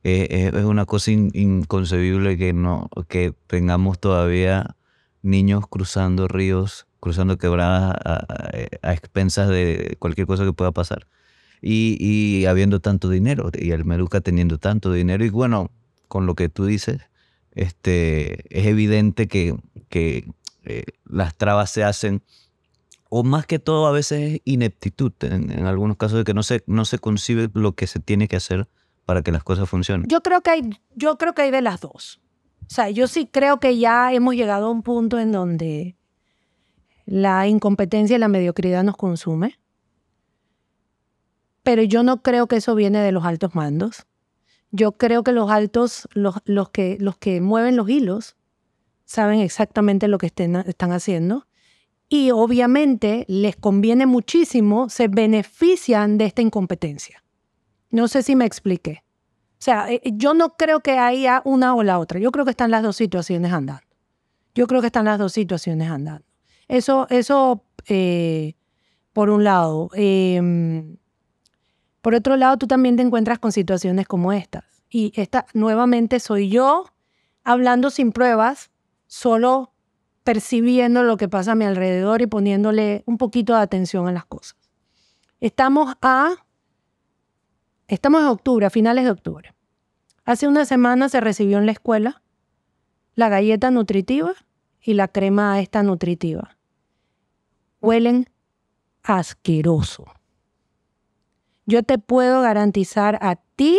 Eh, eh, es una cosa in- inconcebible que no que tengamos todavía niños cruzando ríos, cruzando quebradas a, a- a expensas de cualquier cosa que pueda pasar. Y, y habiendo tanto dinero, y el Meduca teniendo tanto dinero, y bueno, con lo que tú dices, este, es evidente que, eh, las trabas se hacen, o más que todo a veces es ineptitud, en, en algunos casos de que no se, no se concibe lo que se tiene que hacer para que las cosas funcionen. Yo creo que hay, yo creo que hay de las dos. O sea, yo sí creo que ya hemos llegado a un punto en donde la incompetencia y la mediocridad nos consume. Pero yo no creo que eso viene de los altos mandos. Yo creo que los altos, los, los, que, los que mueven los hilos, saben exactamente lo que estén- están haciendo. Y obviamente les conviene muchísimo, se benefician de esta incompetencia. No sé si me expliqué. O sea, eh, yo no creo que haya una o la otra. Yo creo que están las dos situaciones andando. Yo creo que están las dos situaciones andando. Eso, eso eh, por un lado. Em, por otro lado, tú también te encuentras con situaciones como estas. Y esta nuevamente soy yo hablando sin pruebas, solo percibiendo lo que pasa a mi alrededor y poniéndole un poquito de atención a las cosas. Estamos a Estamos en octubre, a finales de octubre. Hace una semana se recibió en la escuela la galleta nutritiva y la crema esta nutritiva. Huelen asqueroso. Yo te puedo garantizar a ti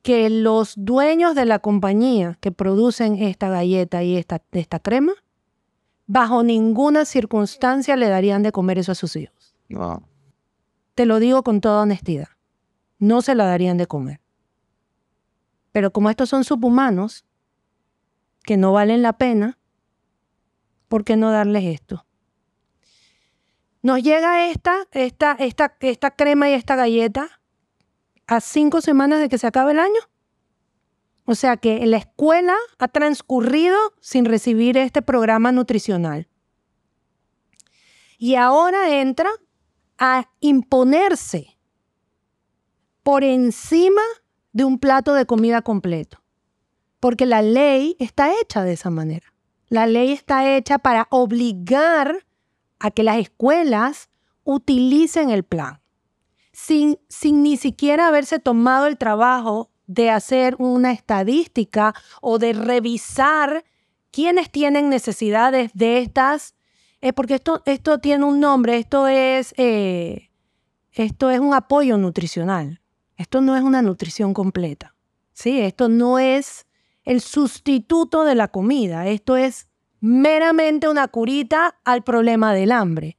que los dueños de la compañía que producen esta galleta y esta, esta crema, bajo ninguna circunstancia le darían de comer eso a sus hijos. Wow. Te lo digo con toda honestidad. No se la darían de comer. Pero como estos son subhumanos, que no valen la pena, ¿por qué no darles esto? Nos llega esta, esta, esta, esta crema y esta galleta a cinco semanas de que se acabe el año. O sea que la escuela ha transcurrido sin recibir este programa nutricional. Y ahora entra a imponerse por encima de un plato de comida completo. Porque la ley está hecha de esa manera. La ley está hecha para obligar a que las escuelas utilicen el plan, sin, sin ni siquiera haberse tomado el trabajo de hacer una estadística o de revisar quiénes tienen necesidades de estas, eh, porque esto, esto tiene un nombre, esto es, eh, esto es un apoyo nutricional, esto no es una nutrición completa, ¿sí? Esto no es el sustituto de la comida, esto es meramente una curita al problema del hambre.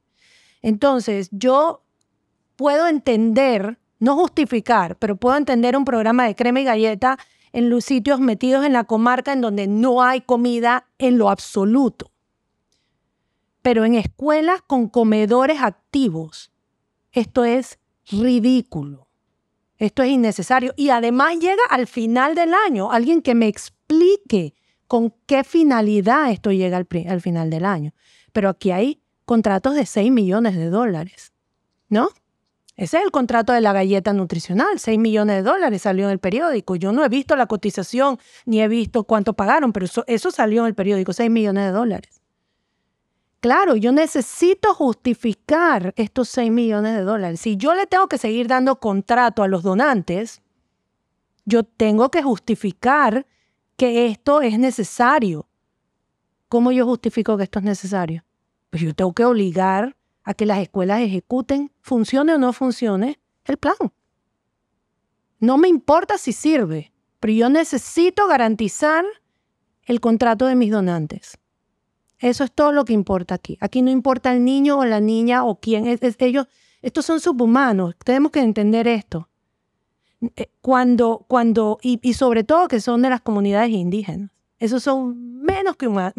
Entonces, yo puedo entender, no justificar, pero puedo entender un programa de crema y galleta en los sitios metidos en la comarca en donde no hay comida en lo absoluto. Pero en escuelas con comedores activos, esto es ridículo. Esto es innecesario. Y además llega al final del año. Alguien que me explique con qué finalidad esto llega al, final del año. Pero aquí hay contratos de 6 millones de dólares, ¿no? Ese es el contrato de la galleta nutricional, 6 millones de dólares salió en el periódico. Yo no he visto la cotización ni he visto cuánto pagaron, pero eso, eso salió en el periódico, 6 millones de dólares. Claro, yo necesito justificar estos 6 millones de dólares. Si yo le tengo que seguir dando contrato a los donantes, yo tengo que justificar que esto es necesario. ¿Cómo yo justifico que esto es necesario? Pues yo tengo que obligar a que las escuelas ejecuten, funcione o no funcione, el plan. No me importa si sirve, pero yo necesito garantizar el contrato de mis donantes. Eso es todo lo que importa aquí. Aquí no importa el niño o la niña o quién es, es- ellos. Estos son subhumanos. Tenemos que entender esto. Eh, Cuando, cuando, y, y sobre todo que son de las comunidades indígenas. Esos son menos que humanos.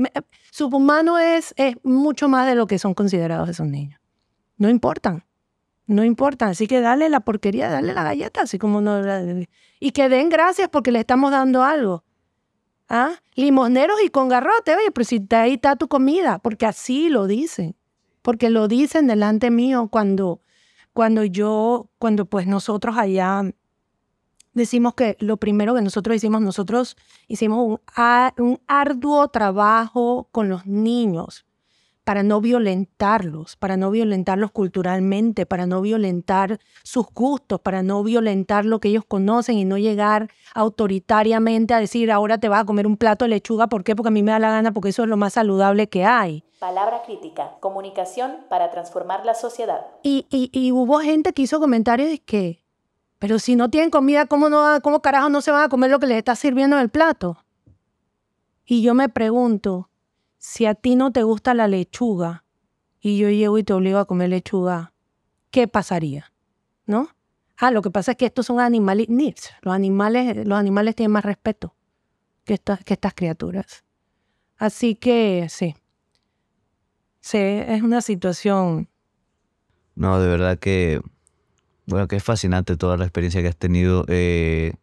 Subhumano es, es mucho más de lo que son considerados esos niños. No importan. No importan. Así que dale la porquería, dale la galleta, así como no. Y que den gracias porque le estamos dando algo. ¿Ah? Limosneros y con garrote, oye, pero si ahí está tu comida, porque así lo dicen. porque lo dicen delante mío cuando, cuando yo, cuando pues nosotros allá decimos que lo primero que nosotros hicimos, nosotros hicimos un, un arduo trabajo con los niños para no violentarlos, para no violentarlos culturalmente, para no violentar sus gustos, para no violentar lo que ellos conocen y no llegar autoritariamente a decir, ahora te vas a comer un plato de lechuga, ¿por qué? Porque a mí me da la gana, porque eso es lo más saludable que hay. Palabra crítica, comunicación para transformar la sociedad. Y, y, hubo gente que hizo comentarios de que, pero si no tienen comida, ¿cómo, no, ¿cómo carajo no se van a comer lo que les está sirviendo en el plato? Y yo me pregunto, si a ti no te gusta la lechuga y yo llego y te obligo a comer lechuga, ¿qué pasaría? ¿No? Ah, lo que pasa es que estos son animales, los animales, los animales tienen más respeto que que estas criaturas. Así que sí, sí, es una situación. No, de verdad que, bueno, que es fascinante toda la experiencia que has tenido. Eh,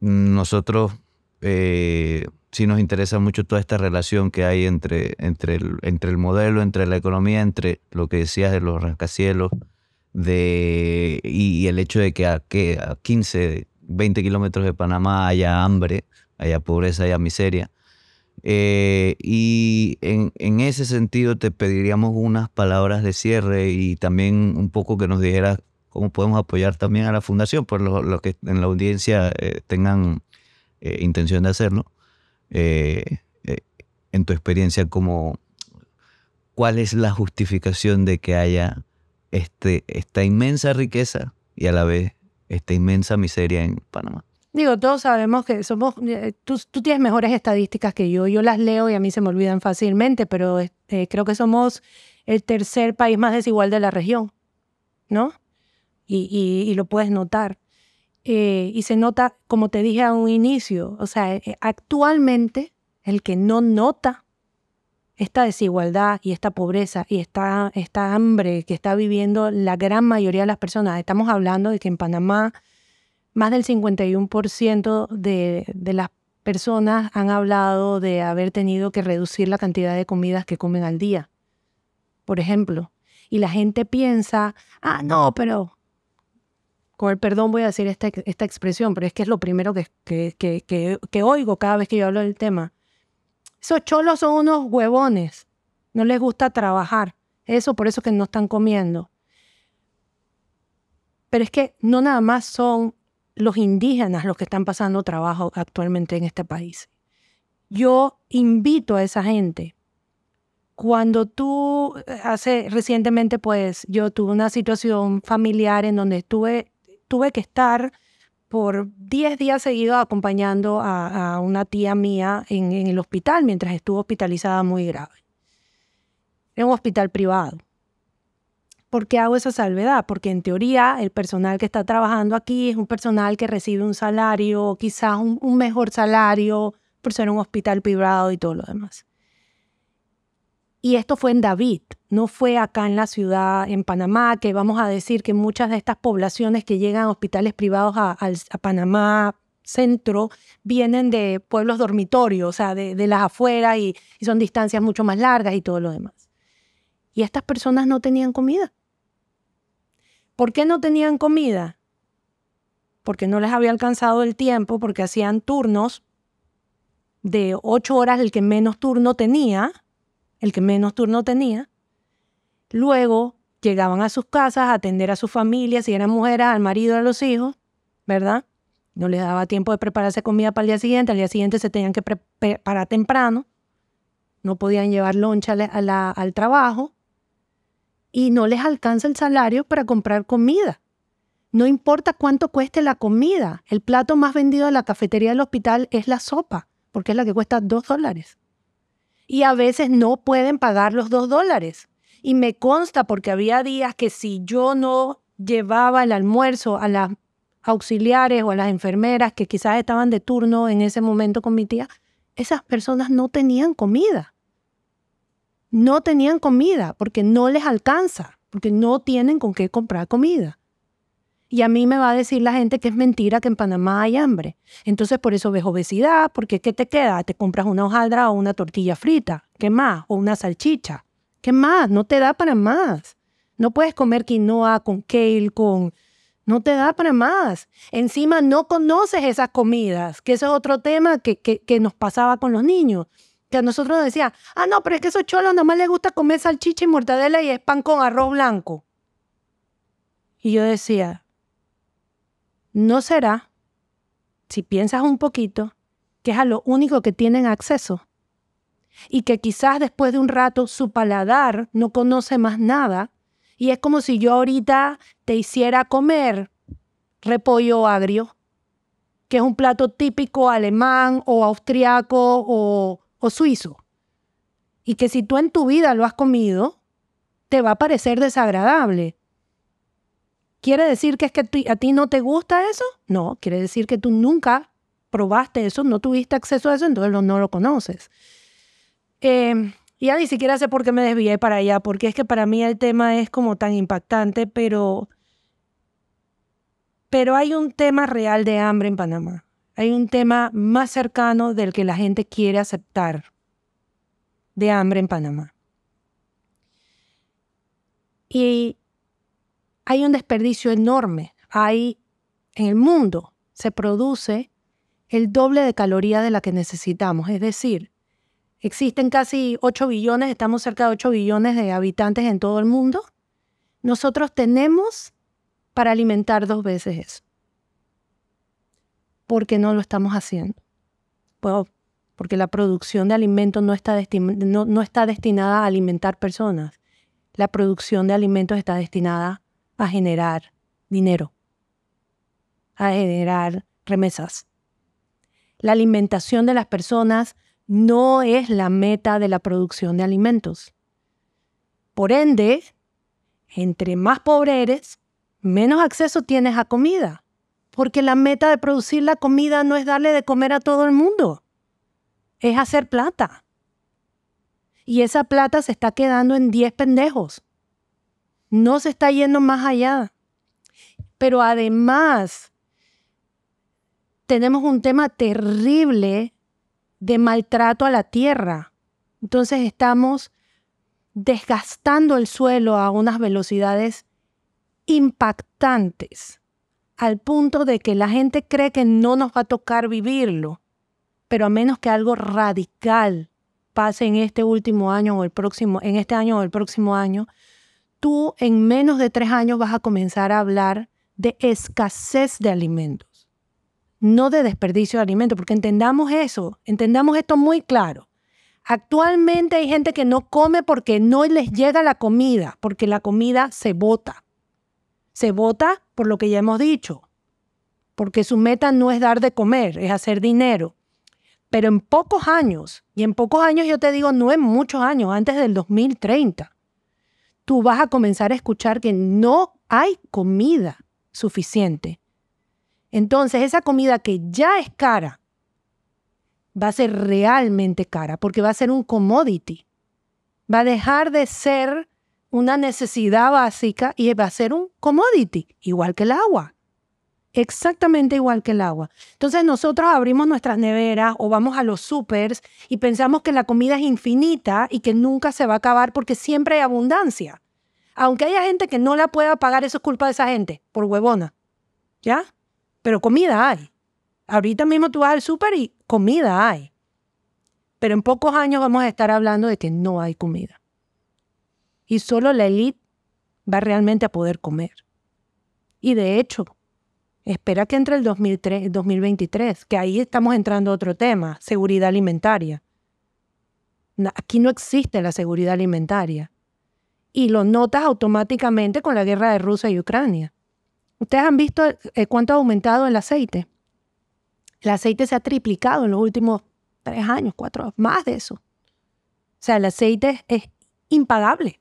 nosotros eh, sí nos interesa mucho toda esta relación que hay entre, entre, el, modelo, entre la economía, entre lo que decías de los rascacielos de, y, el hecho de que a, que a 15, 20 kilómetros de Panamá haya hambre, haya pobreza, haya miseria. Eh, y en, en, ese sentido te pediríamos unas palabras de cierre y también un poco que nos dijeras cómo podemos apoyar también a la fundación, por lo, que en la audiencia eh, tengan eh, intención de hacerlo. Eh, eh, en tu experiencia, como, ¿cuál es la justificación de que haya este, esta inmensa riqueza y a la vez esta inmensa miseria en Panamá? Digo, todos sabemos que somos, eh, tú, tienes mejores estadísticas que yo, yo las leo y a mí se me olvidan fácilmente, pero creo que somos el tercer país más desigual de la región, ¿no? Y, lo puedes notar. Eh, y se nota, como te dije a un inicio, o sea, eh, actualmente el que no nota esta desigualdad y esta pobreza y esta, esta hambre que está viviendo la gran mayoría de las personas, estamos hablando de que en Panamá más del 51% de, de las personas han hablado de haber tenido que reducir la cantidad de comidas que comen al día, por ejemplo. Y la gente piensa, ah, no, pero perdón voy a decir esta, esta expresión, pero es que es lo primero que, que, que, oigo cada vez que yo hablo del tema. Esos cholos son unos huevones, no les gusta trabajar, eso por eso que no están comiendo. Pero es que no nada más son los indígenas los que están pasando trabajo actualmente en este país. Yo invito a esa gente. Cuando tú, eh, hace recientemente, pues yo tuve una situación familiar en donde estuve tuve que estar por 10 días seguidos acompañando a, una tía mía en, el hospital mientras estuvo hospitalizada muy grave. En un hospital privado. ¿Por qué hago esa salvedad? Porque en teoría el personal que está trabajando aquí es un personal que recibe un salario, quizás un mejor salario por ser un hospital privado y todo lo demás. Y esto fue en David, no fue acá en la ciudad, en Panamá, que vamos a decir que muchas de estas poblaciones que llegan a hospitales privados a, Panamá centro vienen de pueblos dormitorios, o sea, de, las afueras y, y son distancias mucho más largas y todo lo demás. Y estas personas no tenían comida. ¿Por qué no tenían comida? Porque no les había alcanzado el tiempo, porque hacían turnos de ocho horas el que menos turno tenía el que menos turno tenía. Luego llegaban a sus casas a atender a sus familias, si eran mujeres, al marido, a los hijos, ¿verdad? No les daba tiempo de prepararse comida para el día siguiente, al día siguiente se tenían que preparar temprano, no podían llevar loncha al trabajo y no les alcanza el salario para comprar comida. No importa cuánto cueste la comida, el plato más vendido de la cafetería del hospital es la sopa, porque es la que cuesta dos dólares y a veces no pueden pagar los dos dólares. Y me consta porque había días que si yo no llevaba el almuerzo a las auxiliares o a las enfermeras que quizás estaban de turno en ese momento con mi tía, esas personas no tenían comida. No tenían comida porque no les alcanza, porque no tienen con qué comprar comida. Y a mí me va a decir la gente que es mentira que en Panamá hay hambre. Entonces por eso ves obesidad, porque ¿qué te queda? Te compras una hojaldra o una tortilla frita, ¿qué más? O una salchicha, ¿Qué más? No te da para más. No puedes comer quinoa con kale, con... No te da para más. Encima no conoces esas comidas, que ese es otro tema que, que, nos pasaba con los niños. Que a nosotros nos decían, ah, no, pero es que esos cholos nomás les gusta comer salchicha y mortadela y es pan con arroz blanco. Y yo decía, ¿no será, si piensas un poquito, que es a lo único que tienen acceso? Y que quizás después de un rato su paladar no conoce más nada y es como si yo ahorita te hiciera comer repollo agrio, que es un plato típico alemán o austriaco o, suizo. Y que si tú en tu vida lo has comido, te va a parecer desagradable. ¿Quiere decir que es que a ti no te gusta eso? No, quiere decir que tú nunca probaste eso, no tuviste acceso a eso, entonces no lo conoces. Eh, ya ni siquiera sé por qué me desvié para allá, porque es que para mí el tema es como tan impactante, pero, pero hay un tema real de hambre en Panamá. Hay un tema más cercano del que la gente quiere aceptar de hambre en Panamá. Y hay un desperdicio enorme. Hay en el mundo se produce el doble de calorías de la que necesitamos. Es decir, Existen casi 8 billones, estamos cerca de 8 billones de habitantes en todo el mundo. Nosotros tenemos para alimentar dos veces eso. ¿Por qué no lo estamos haciendo? Pues porque la producción de alimentos no está, no está destinada a alimentar personas. La producción de alimentos está destinada a generar dinero, a generar remesas. La alimentación de las personas no es la meta de la producción de alimentos. Por ende, entre más pobre eres, menos acceso tienes a comida, porque la meta de producir la comida no es darle de comer a todo el mundo, es hacer plata. Y esa plata se está quedando en 10 pendejos. No se está yendo más allá. Pero además, tenemos un tema terrible de maltrato a la tierra. Entonces estamos desgastando el suelo a unas velocidades impactantes, al punto de que la gente cree que no nos va a tocar vivirlo, pero a menos que algo radical pase en este último año o el próximo, en este año o el próximo año, tú en menos de tres años vas a comenzar a hablar de escasez de alimentos no de desperdicio de alimentos, porque entendamos eso, entendamos esto muy claro. Actualmente hay gente que no come porque no les llega la comida, porque la comida se bota. Se bota por lo que ya hemos dicho, porque su meta no es dar de comer, es hacer dinero. Pero en pocos años, y en pocos años yo te digo, no en muchos años, antes del 2030, tú vas a comenzar a escuchar que no hay comida suficiente entonces, esa comida que ya es cara, va a ser realmente cara, porque va a ser un commodity. Va a dejar de ser una necesidad básica y va a ser un commodity, igual que el agua. Exactamente igual que el agua. Entonces nosotros abrimos nuestras neveras o vamos a los supers y pensamos que la comida es infinita y que nunca se va a acabar porque siempre hay abundancia. Aunque haya gente que no la pueda pagar, eso es culpa de esa gente, por huevona. ¿Ya? pero comida hay. Ahorita mismo tú vas al súper y comida hay. Pero en pocos años vamos a estar hablando de que no hay comida. Y solo la élite va realmente a poder comer. Y de hecho, espera que entre el 2023, que ahí estamos entrando a otro tema, seguridad alimentaria. Aquí no existe la seguridad alimentaria. Y lo notas automáticamente con la guerra de Rusia y Ucrania. Ustedes han visto eh, cuánto ha aumentado el aceite. El aceite se ha triplicado en los últimos tres años, cuatro, más de eso. O sea, el aceite es impagable.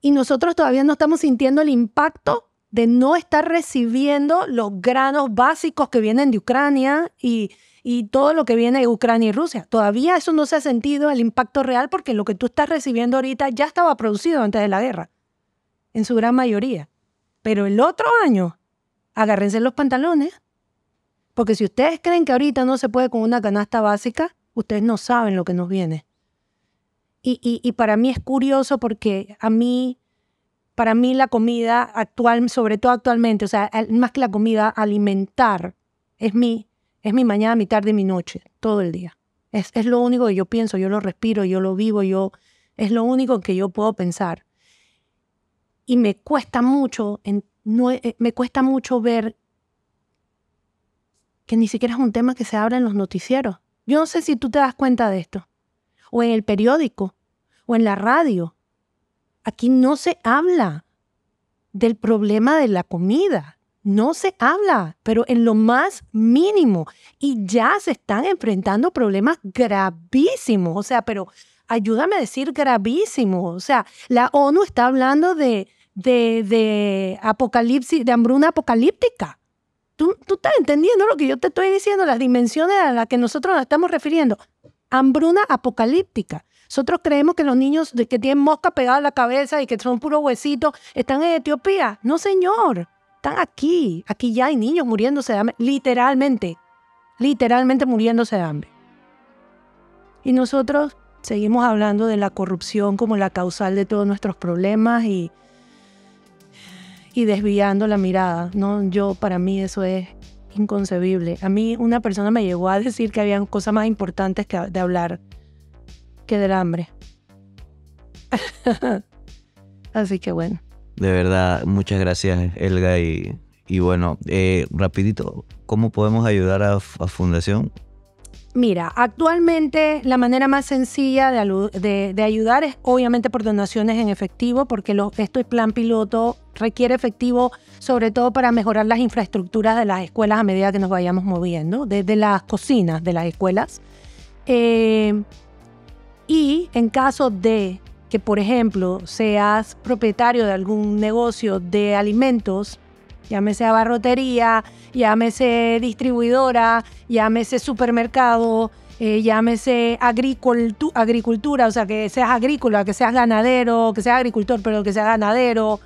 Y nosotros todavía no estamos sintiendo el impacto de no estar recibiendo los granos básicos que vienen de Ucrania y, y todo lo que viene de Ucrania y Rusia. Todavía eso no se ha sentido el impacto real porque lo que tú estás recibiendo ahorita ya estaba producido antes de la guerra, en su gran mayoría. Pero el otro año, agárrense los pantalones. Porque si ustedes creen que ahorita no se puede con una canasta básica, ustedes no saben lo que nos viene. Y, y, para mí es curioso porque a mí, para mí la comida actual, sobre todo actualmente, o sea, más que la comida, alimentar es mi, es mi mañana, mi tarde, mi noche, todo el día. Es, es lo único que yo pienso, yo lo respiro, yo lo vivo, yo, es lo único que yo puedo pensar. Y me cuesta mucho, no, eh, me cuesta mucho ver que ni siquiera es un tema que se abra en los noticieros. Yo no sé si tú te das cuenta de esto, o en el periódico, o en la radio. Aquí no se habla del problema de la comida. No se habla, pero en lo más mínimo. Y ya se están enfrentando problemas gravísimos. O sea, pero ayúdame a decir gravísimos. O sea, la ONU está hablando de, de, apocalipsis, de hambruna apocalíptica. ¿Tú, estás entendiendo lo que yo te estoy diciendo, las dimensiones a las que nosotros nos estamos refiriendo. Hambruna apocalíptica. Nosotros creemos que los niños que tienen mosca pegada a la cabeza y que son puros huesitos están en Etiopía. No, señor. Están aquí. Aquí ya hay niños muriéndose de hambre. Literalmente. Literalmente muriéndose de hambre. Y nosotros seguimos hablando de la corrupción como la causal de todos nuestros problemas y y desviando la mirada. No, yo para mí eso es inconcebible. A mí una persona me llegó a decir que había cosas más importantes que de hablar que del hambre. Así que bueno. De verdad, muchas gracias Elga y, y bueno, eh, rapidito, ¿cómo podemos ayudar a, a Fundación? Mira, actualmente la manera más sencilla de, ayudar es obviamente por donaciones en efectivo, porque lo, este plan piloto requiere efectivo sobre todo para mejorar las infraestructuras de las escuelas a medida que nos vayamos moviendo, desde las cocinas de las escuelas. Eh, y en caso de que, por ejemplo, seas propietario de algún negocio de alimentos, llámese abarrotería, llámese distribuidora, llámese supermercado, eh, llámese agricultura, o sea, que seas agrícola, que seas ganadero, que seas agricultor, pero que seas ganadero.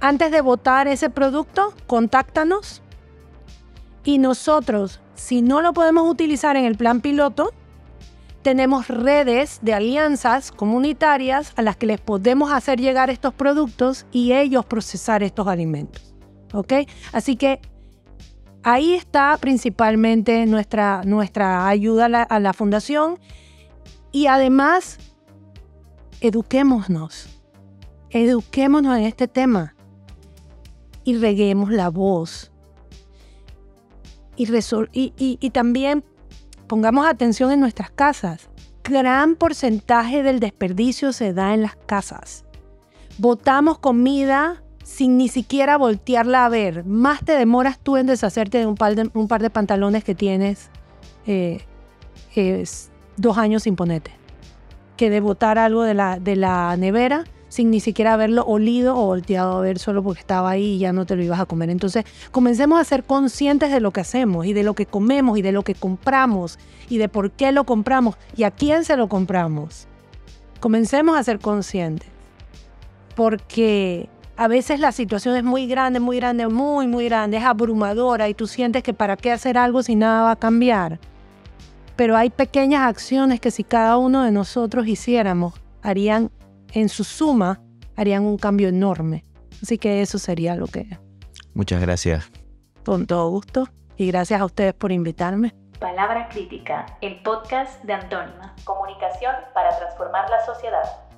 Antes de votar ese producto, contáctanos y nosotros, si no lo podemos utilizar en el plan piloto, tenemos redes de alianzas comunitarias a las que les podemos hacer llegar estos productos y ellos procesar estos alimentos. ¿ok? Así que ahí está principalmente nuestra, nuestra ayuda a la, fundación y además eduquémonos, eduquémonos en este tema y reguemos la voz. Y, y, y, también pongamos atención en nuestras casas. Gran porcentaje del desperdicio se da en las casas. Botamos comida sin ni siquiera voltearla a ver. Más te demoras tú en deshacerte de un par de, pantalones que tienes eh, dos años sin ponerte, que de botar algo de la, de la nevera sin ni siquiera haberlo olido o volteado a ver solo porque estaba ahí y ya no te lo ibas a comer. Entonces, comencemos a ser conscientes de lo que hacemos y de lo que comemos y de lo que compramos y de por qué lo compramos y a quién se lo compramos. Comencemos a ser conscientes. Porque a veces la situación es muy grande, muy grande, muy, muy grande, es abrumadora y tú sientes que para qué hacer algo si nada va a cambiar. Pero hay pequeñas acciones que si cada uno de nosotros hiciéramos, harían en su suma, harían un cambio enorme. Así que eso sería lo que... Muchas gracias. Con todo gusto y gracias a ustedes por invitarme. Palabra Crítica, el podcast de Antónima. Comunicación para transformar la sociedad.